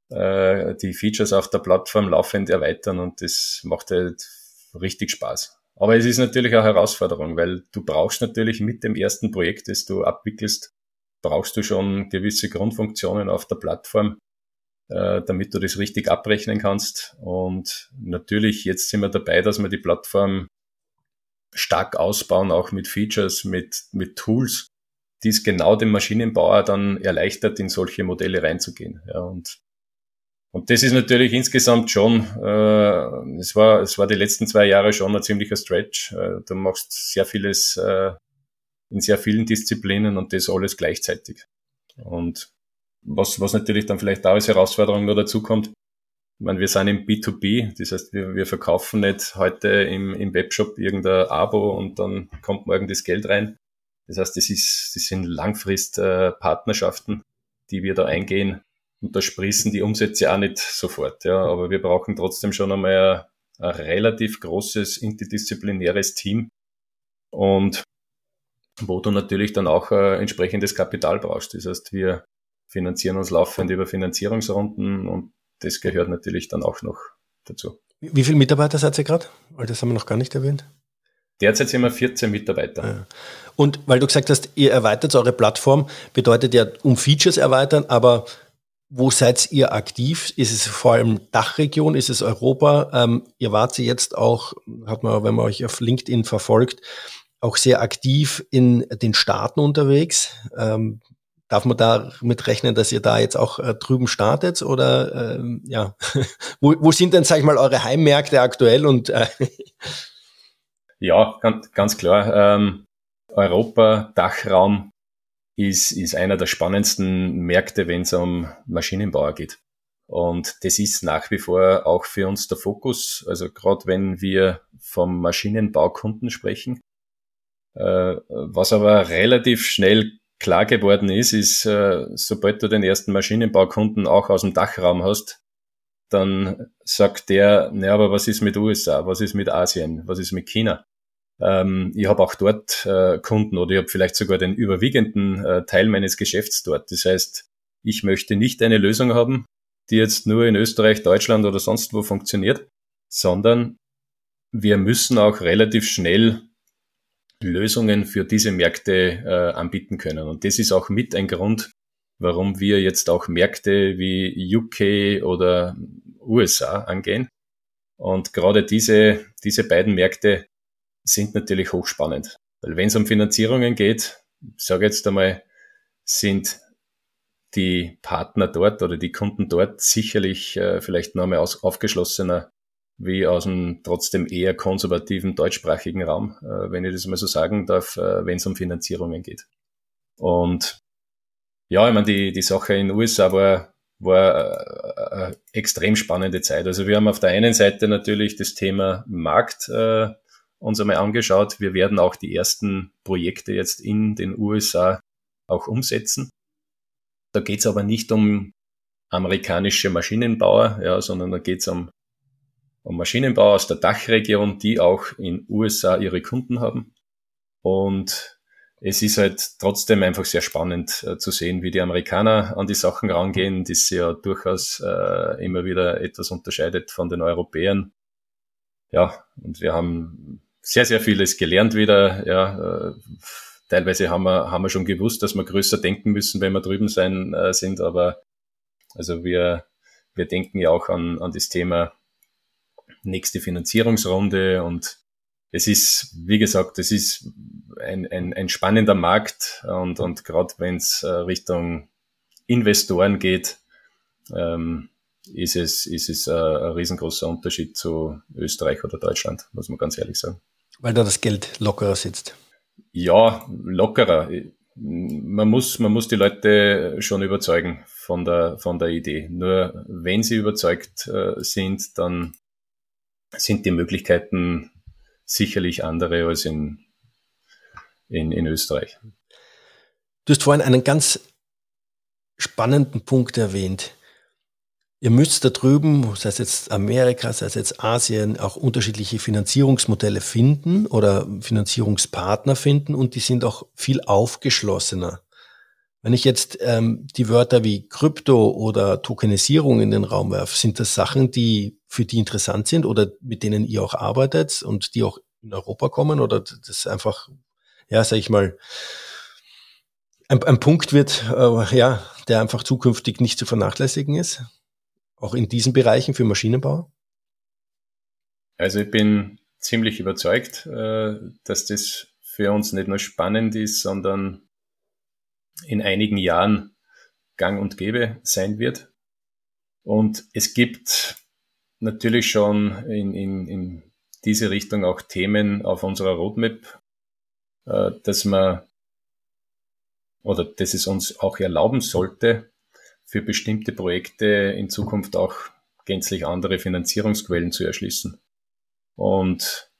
äh, die Features auf der Plattform laufend erweitern und das macht halt richtig Spaß. Aber es ist natürlich eine Herausforderung, weil du brauchst natürlich mit dem ersten Projekt, das du abwickelst, brauchst du schon gewisse Grundfunktionen auf der Plattform, äh, damit du das richtig abrechnen kannst. Und natürlich, jetzt sind wir dabei, dass wir die Plattform stark ausbauen, auch mit Features, mit, mit Tools, die es genau dem Maschinenbauer dann erleichtert, in solche Modelle reinzugehen. Ja, und, und das ist natürlich insgesamt schon, äh, es, war, es war die letzten zwei Jahre schon ein ziemlicher Stretch. Äh, du machst sehr vieles äh, in sehr vielen Disziplinen und das alles gleichzeitig. Und was, was natürlich dann vielleicht da als Herausforderung noch dazu kommt, ich meine, wir sind im B2B, das heißt, wir, wir verkaufen nicht heute im, im Webshop irgendein Abo und dann kommt morgen das Geld rein. Das heißt, das, ist, das sind Langfrist-Partnerschaften, die wir da eingehen. Und da sprießen die Umsätze auch nicht sofort. Ja, aber wir brauchen trotzdem schon einmal ein, ein relativ großes interdisziplinäres Team. Und wo du natürlich dann auch äh, entsprechendes Kapital brauchst. Das heißt, wir finanzieren uns laufend über Finanzierungsrunden und das gehört natürlich dann auch noch dazu. Wie viele Mitarbeiter seid ihr gerade? Weil das haben wir noch gar nicht erwähnt. Derzeit sind wir 14 Mitarbeiter. Ja. Und weil du gesagt hast, ihr erweitert eure Plattform, bedeutet ja um Features erweitern, aber wo seid ihr aktiv? Ist es vor allem Dachregion? Ist es Europa? Ähm, ihr wart jetzt auch, hat man, wenn man euch auf LinkedIn verfolgt, auch sehr aktiv in den Staaten unterwegs. Ähm, Darf man da mit rechnen, dass ihr da jetzt auch äh, drüben startet? Oder ähm, ja, wo, wo sind denn, sag ich mal, eure Heimmärkte aktuell? Und äh ja, ganz, ganz klar. Ähm, Europa, Dachraum ist, ist einer der spannendsten Märkte, wenn es um Maschinenbauer geht. Und das ist nach wie vor auch für uns der Fokus. Also gerade wenn wir vom Maschinenbaukunden sprechen, äh, was aber relativ schnell klar geworden ist, ist, äh, sobald du den ersten Maschinenbaukunden auch aus dem Dachraum hast, dann sagt der, naja, aber was ist mit USA, was ist mit Asien, was ist mit China? Ähm, ich habe auch dort äh, Kunden oder ich habe vielleicht sogar den überwiegenden äh, Teil meines Geschäfts dort. Das heißt, ich möchte nicht eine Lösung haben, die jetzt nur in Österreich, Deutschland oder sonst wo funktioniert, sondern wir müssen auch relativ schnell Lösungen für diese Märkte äh, anbieten können. Und das ist auch mit ein Grund, warum wir jetzt auch Märkte wie UK oder USA angehen. Und gerade diese, diese beiden Märkte sind natürlich hochspannend. Weil wenn es um Finanzierungen geht, sage jetzt einmal, sind die Partner dort oder die Kunden dort sicherlich äh, vielleicht noch einmal aus, aufgeschlossener wie aus einem trotzdem eher konservativen deutschsprachigen Raum, äh, wenn ich das mal so sagen darf, äh, wenn es um Finanzierungen geht. Und ja, ich meine, die, die Sache in den USA war, war eine äh, extrem spannende Zeit. Also wir haben auf der einen Seite natürlich das Thema Markt äh, uns einmal angeschaut. Wir werden auch die ersten Projekte jetzt in den USA auch umsetzen. Da geht es aber nicht um amerikanische Maschinenbauer, ja, sondern da geht es um, um Maschinenbauer aus der Dachregion, die auch in USA ihre Kunden haben. Und es ist halt trotzdem einfach sehr spannend äh, zu sehen, wie die Amerikaner an die Sachen rangehen, die sich ja durchaus äh, immer wieder etwas unterscheidet von den Europäern. Ja, und wir haben sehr, sehr vieles gelernt wieder. Ja, äh, teilweise haben wir, haben wir schon gewusst, dass wir größer denken müssen, wenn wir drüben sein äh, sind, aber also wir, wir denken ja auch an, an das Thema nächste Finanzierungsrunde und es ist, wie gesagt, es ist ein, ein, ein spannender Markt und, und gerade wenn es äh, Richtung Investoren geht, ähm, ist es, ist es äh, ein riesengroßer Unterschied zu Österreich oder Deutschland, muss man ganz ehrlich sagen. Weil da das Geld lockerer sitzt. Ja, lockerer. Man muss, man muss die Leute schon überzeugen von der, von der Idee. Nur wenn sie überzeugt äh, sind, dann sind die Möglichkeiten sicherlich andere als in, in, in Österreich. Du hast vorhin einen ganz spannenden Punkt erwähnt. Ihr müsst da drüben, sei es jetzt Amerika, sei es jetzt Asien, auch unterschiedliche Finanzierungsmodelle finden oder Finanzierungspartner finden und die sind auch viel aufgeschlossener. Wenn ich jetzt ähm, die Wörter wie Krypto oder Tokenisierung in den Raum werfe, sind das Sachen, die für die interessant sind oder mit denen ihr auch arbeitet und die auch in Europa kommen oder das einfach, ja, sag ich mal, ein, ein Punkt wird, äh, ja, der einfach zukünftig nicht zu vernachlässigen ist? Auch in diesen Bereichen für Maschinenbau? Also ich bin ziemlich überzeugt, äh, dass das für uns nicht nur spannend ist, sondern in einigen Jahren gang und gäbe sein wird. Und es gibt natürlich schon in, in, in diese Richtung auch Themen auf unserer Roadmap, äh, dass man oder dass es uns auch erlauben sollte, für bestimmte Projekte in Zukunft auch gänzlich andere Finanzierungsquellen zu erschließen. Und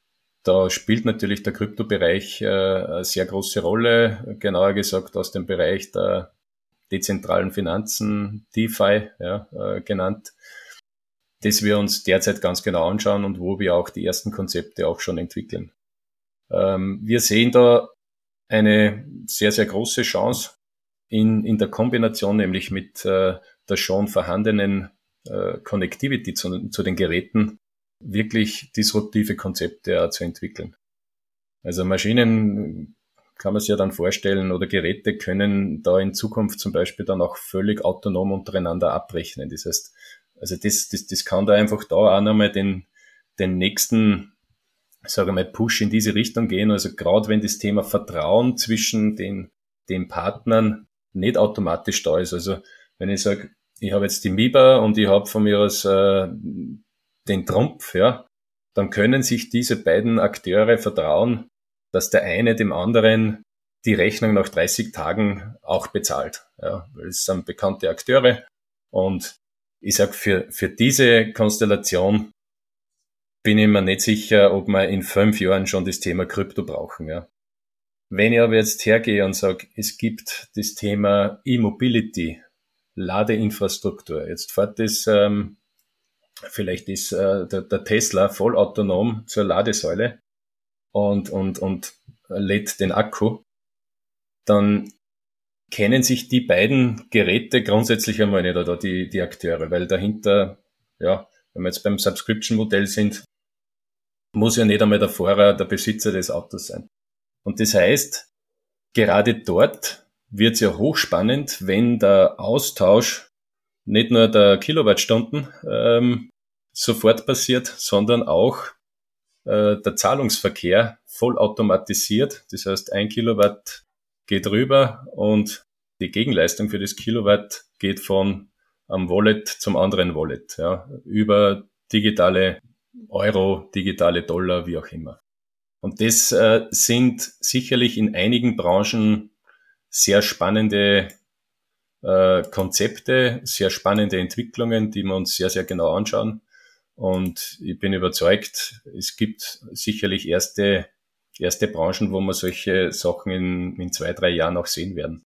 da spielt natürlich der Kryptobereich äh, eine sehr große Rolle, genauer gesagt aus dem Bereich der dezentralen Finanzen, DeFi ja, äh, genannt, das wir uns derzeit ganz genau anschauen und wo wir auch die ersten Konzepte auch schon entwickeln. Ähm, wir sehen da eine sehr, sehr große Chance in, in der Kombination nämlich mit äh, der schon vorhandenen äh, Connectivity zu, zu den Geräten wirklich disruptive Konzepte zu entwickeln. Also Maschinen kann man sich ja dann vorstellen oder Geräte können da in Zukunft zum Beispiel dann auch völlig autonom untereinander abrechnen. Das heißt, also das, das, das kann da einfach da auch nochmal den, den nächsten, sage mal, Push in diese Richtung gehen. Also gerade wenn das Thema Vertrauen zwischen den, den Partnern nicht automatisch da ist. Also wenn ich sage, ich habe jetzt die MIBA und ich habe von mir aus äh, den Trumpf, ja, dann können sich diese beiden Akteure vertrauen, dass der eine dem anderen die Rechnung nach 30 Tagen auch bezahlt. Ja, weil es sind bekannte Akteure und ich sag für, für diese Konstellation bin ich mir nicht sicher, ob wir in fünf Jahren schon das Thema Krypto brauchen. Ja. Wenn ich aber jetzt hergehe und sage, es gibt das Thema E-Mobility, Ladeinfrastruktur, jetzt fährt das, ähm, vielleicht ist äh, der, der Tesla vollautonom zur Ladesäule und, und, und lädt den Akku, dann kennen sich die beiden Geräte grundsätzlich einmal nicht, oder die, die Akteure, weil dahinter, ja, wenn wir jetzt beim Subscription-Modell sind, muss ja nicht einmal der Fahrer der Besitzer des Autos sein. Und das heißt, gerade dort wird es ja hochspannend, wenn der Austausch nicht nur der Kilowattstunden ähm, sofort passiert, sondern auch äh, der Zahlungsverkehr vollautomatisiert. Das heißt, ein Kilowatt geht rüber und die Gegenleistung für das Kilowatt geht von einem Wallet zum anderen Wallet, ja, über digitale Euro, digitale Dollar, wie auch immer. Und das äh, sind sicherlich in einigen Branchen sehr spannende äh, Konzepte, sehr spannende Entwicklungen, die wir uns sehr, sehr genau anschauen. Und ich bin überzeugt, es gibt sicherlich erste erste Branchen, wo wir solche Sachen in, in zwei, drei Jahren auch sehen werden.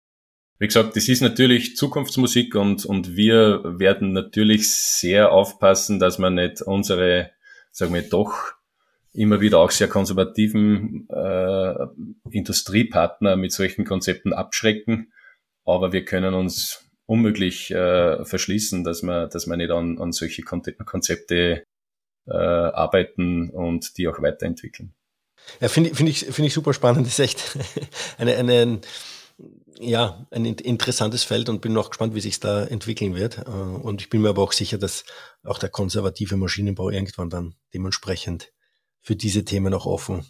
wie gesagt, das ist natürlich Zukunftsmusik und, und wir werden natürlich sehr aufpassen, dass wir nicht unsere, sagen wir doch, immer wieder auch sehr konservativen äh, Industriepartner mit solchen Konzepten abschrecken. Aber wir können uns unmöglich äh, verschließen, dass wir, dass wir nicht an, an solche Konzepte äh, arbeiten und die auch weiterentwickeln. Ja, finde find ich, finde ich super spannend. Das ist echt eine, eine, ja, ein interessantes Feld und bin noch gespannt, wie sich da entwickeln wird. Äh, und ich bin mir aber auch sicher, dass auch der konservative Maschinenbau irgendwann dann dementsprechend für diese Themen auch offen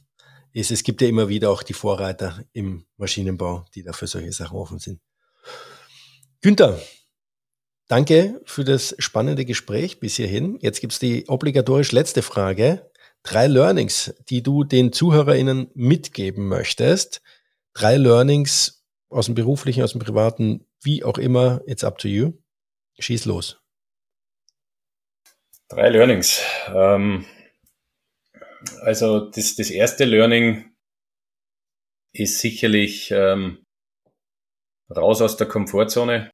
ist. Es gibt ja immer wieder auch die Vorreiter im Maschinenbau, die da für solche Sachen offen sind. Günther, danke für das spannende Gespräch bis hierhin. Jetzt gibt's die obligatorisch letzte Frage. Drei Learnings, die du den ZuhörerInnen mitgeben möchtest. Drei Learnings aus dem beruflichen, aus dem privaten, wie auch immer, it's up to you. Schieß los. Drei Learnings. Ähm, also das, das erste Learning ist sicherlich ähm, raus aus der Komfortzone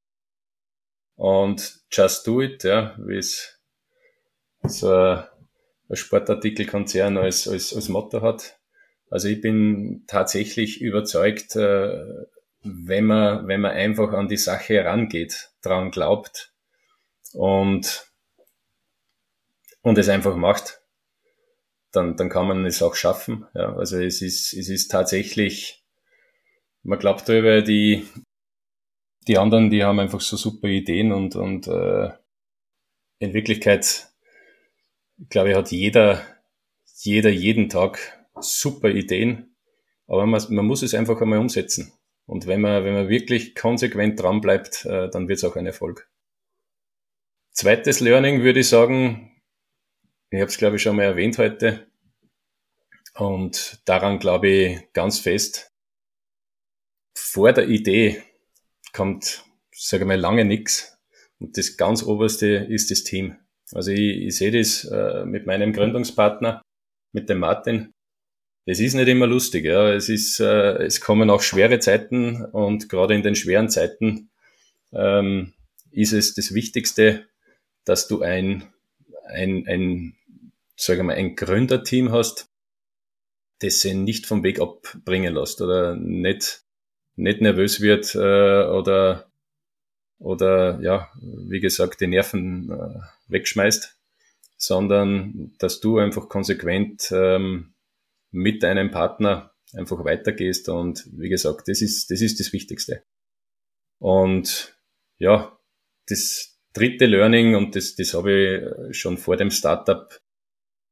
und just do it, ja, wie es so ein Sportartikelkonzern als, als, als Motto hat. Also ich bin tatsächlich überzeugt, äh, wenn man, wenn man einfach an die Sache herangeht, dran glaubt und, und es einfach macht, dann, dann kann man es auch schaffen. Ja, also es ist, es ist tatsächlich, man glaubt darüber, die, die anderen, die haben einfach so super Ideen und, und äh, in Wirklichkeit, glaube ich, hat jeder, jeder jeden Tag super Ideen, aber man, man muss es einfach einmal umsetzen. Und wenn man, wenn man wirklich konsequent dran bleibt, äh, dann wird es auch ein Erfolg. Zweites Learning würde ich sagen, ich habe es, glaube ich, schon mal erwähnt heute. Und daran glaube ich ganz fest. Vor der Idee kommt, sage ich mal, lange nichts. Und das ganz oberste ist das Team. Also ich, ich sehe das äh, mit meinem Gründungspartner, mit dem Martin. Es ist nicht immer lustig, ja. Es ist, äh, es kommen auch schwere Zeiten und gerade in den schweren Zeiten ähm, ist es das Wichtigste, dass du ein, ein, ein sage mal, ein Gründerteam hast, das sie nicht vom Weg abbringen lässt oder nicht, nicht nervös wird äh, oder, oder ja, wie gesagt, die Nerven äh, wegschmeißt, sondern dass du einfach konsequent ähm, mit deinem Partner einfach weitergehst und wie gesagt, das ist, das ist das Wichtigste. Und ja, das dritte Learning, und das, das habe ich schon vor dem Startup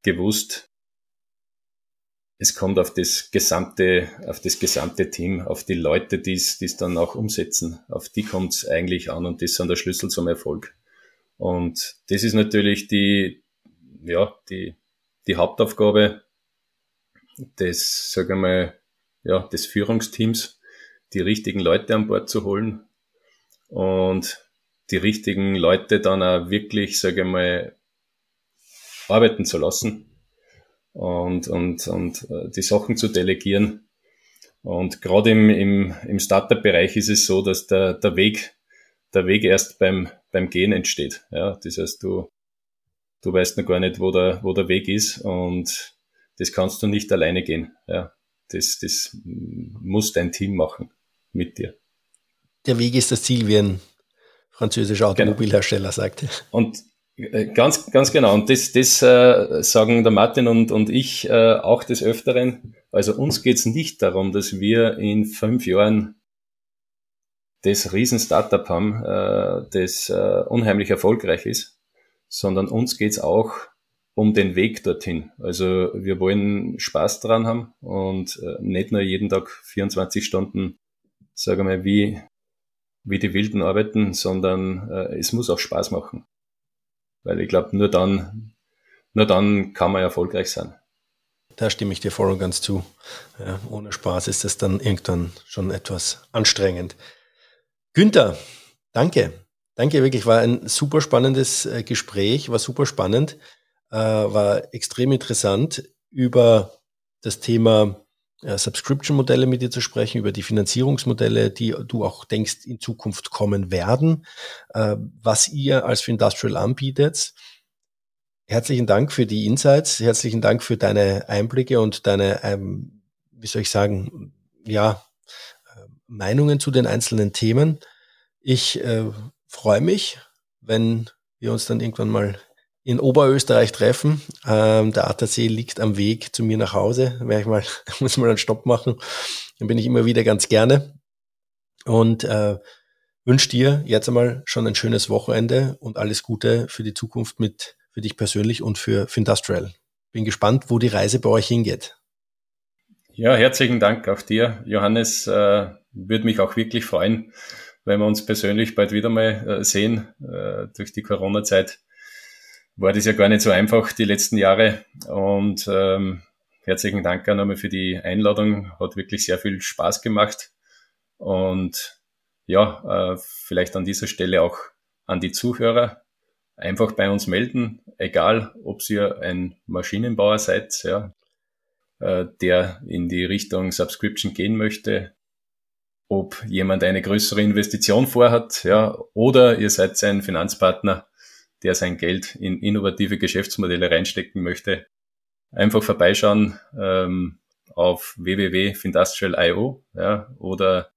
gewusst, es kommt auf das gesamte, auf das gesamte Team, auf die Leute, die es, dann auch umsetzen. Auf die kommt es eigentlich an und das sind der Schlüssel zum Erfolg. Und das ist natürlich die, ja, die, die Hauptaufgabe des, sagen wir mal, ja, des Führungsteams, die richtigen Leute an Bord zu holen und die richtigen Leute dann auch wirklich, sage ich mal, arbeiten zu lassen und, und, und äh, die Sachen zu delegieren. Und gerade im, im, im Startup-Bereich ist es so, dass der, der Weg, der Weg erst beim, beim Gehen entsteht. Ja, das heißt, du, du weißt noch gar nicht, wo der, wo der Weg ist und das kannst du nicht alleine gehen. Ja, das, das muss dein Team machen mit dir. Der Weg ist das Ziel, wie ein französischer genau. Automobilhersteller genau. sagt. Und äh, ganz, ganz genau. Und das, das äh, sagen der Martin und, und ich äh, auch des Öfteren. Also uns geht's nicht darum, dass wir in fünf Jahren das Riesen-Startup haben, äh, das äh, unheimlich erfolgreich ist, sondern uns geht's auch um den Weg dorthin. Also wir wollen Spaß dran haben und äh, nicht nur jeden Tag 24 Stunden, sagen wir mal, wie, wie die Wilden arbeiten, sondern äh, es muss auch Spaß machen. Weil ich glaube, nur dann, nur dann kann man erfolgreich sein. Da stimme ich dir voll und ganz zu. Ja, ohne Spaß ist es dann irgendwann schon etwas anstrengend. Günther, danke. Danke, wirklich. War ein super spannendes äh, Gespräch, war super spannend, äh, war extrem interessant über das Thema Subscription-Modelle mit dir zu sprechen, über die Finanzierungsmodelle, die du auch denkst in Zukunft kommen werden, äh, was ihr als Industrial anbietet. Herzlichen Dank für die Insights, herzlichen Dank für deine Einblicke und deine, ähm, wie soll ich sagen, ja, äh, Meinungen zu den einzelnen Themen. Ich äh, freue mich, wenn wir uns dann irgendwann mal in Oberösterreich treffen. Ähm, der ATC liegt am Weg zu mir nach Hause. Werde ich mal, muss mal einen Stopp machen. Dann bin ich immer wieder ganz gerne. Und äh, wünsche dir jetzt einmal schon ein schönes Wochenende und alles Gute für die Zukunft mit für dich persönlich und für, für Industrial. Bin gespannt, wo die Reise bei euch hingeht. Ja, herzlichen Dank auch dir, Johannes. Äh, würde mich auch wirklich freuen, wenn wir uns persönlich bald wieder mal äh, sehen. Äh, durch die Corona-Zeit war das ja gar nicht so einfach die letzten Jahre. Und ähm, herzlichen Dank auch nochmal für die Einladung. Hat wirklich sehr viel Spaß gemacht. Und ja, äh, vielleicht an dieser Stelle auch an die Zuhörer einfach bei uns melden, egal ob ihr ein Maschinenbauer seid, ja, äh, der in die Richtung Subscription gehen möchte, ob jemand eine größere Investition vorhat, ja, oder ihr seid ein Finanzpartner, der sein Geld in innovative Geschäftsmodelle reinstecken möchte. Einfach vorbeischauen ähm, auf www.findustrial.io ja, oder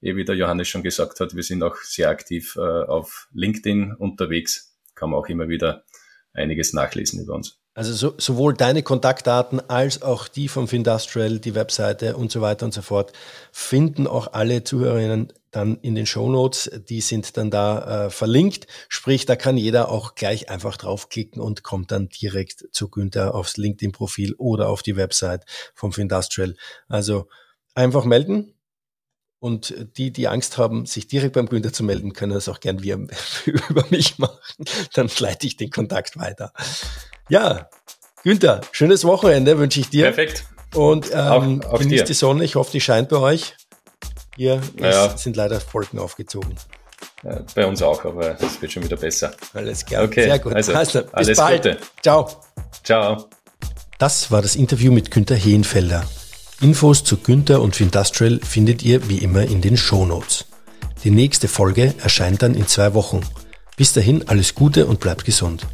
eh wie der Johannes schon gesagt hat, wir sind auch sehr aktiv äh, auf LinkedIn unterwegs kann man auch immer wieder einiges nachlesen über uns. Also so, sowohl deine Kontaktdaten als auch die vom Findustrial, die Webseite und so weiter und so fort, finden auch alle Zuhörerinnen dann in den Show Notes. Die sind dann da äh, verlinkt. Sprich, da kann jeder auch gleich einfach draufklicken und kommt dann direkt zu Günther aufs LinkedIn-Profil oder auf die Website vom Findustrial. Also einfach melden, und die, die Angst haben, sich direkt beim Günther zu melden, können das auch gern wir über mich machen. Dann leite ich den Kontakt weiter. Ja, Günther, schönes Wochenende wünsche ich dir. Perfekt. Und ähm, auch, auch genießt dir. die Sonne. Ich hoffe, die scheint bei euch. Hier naja. sind leider Wolken aufgezogen. Bei uns auch, aber es wird schon wieder besser. Alles klar. Okay. Sehr gut. Also, also bis alles bald. Gute. Ciao. Ciao. Das war das Interview mit Günther Heenfelder. Infos zu Günther und Findustrial findet ihr wie immer in den Shownotes. Die nächste Folge erscheint dann in zwei Wochen. Bis dahin alles Gute und bleibt gesund.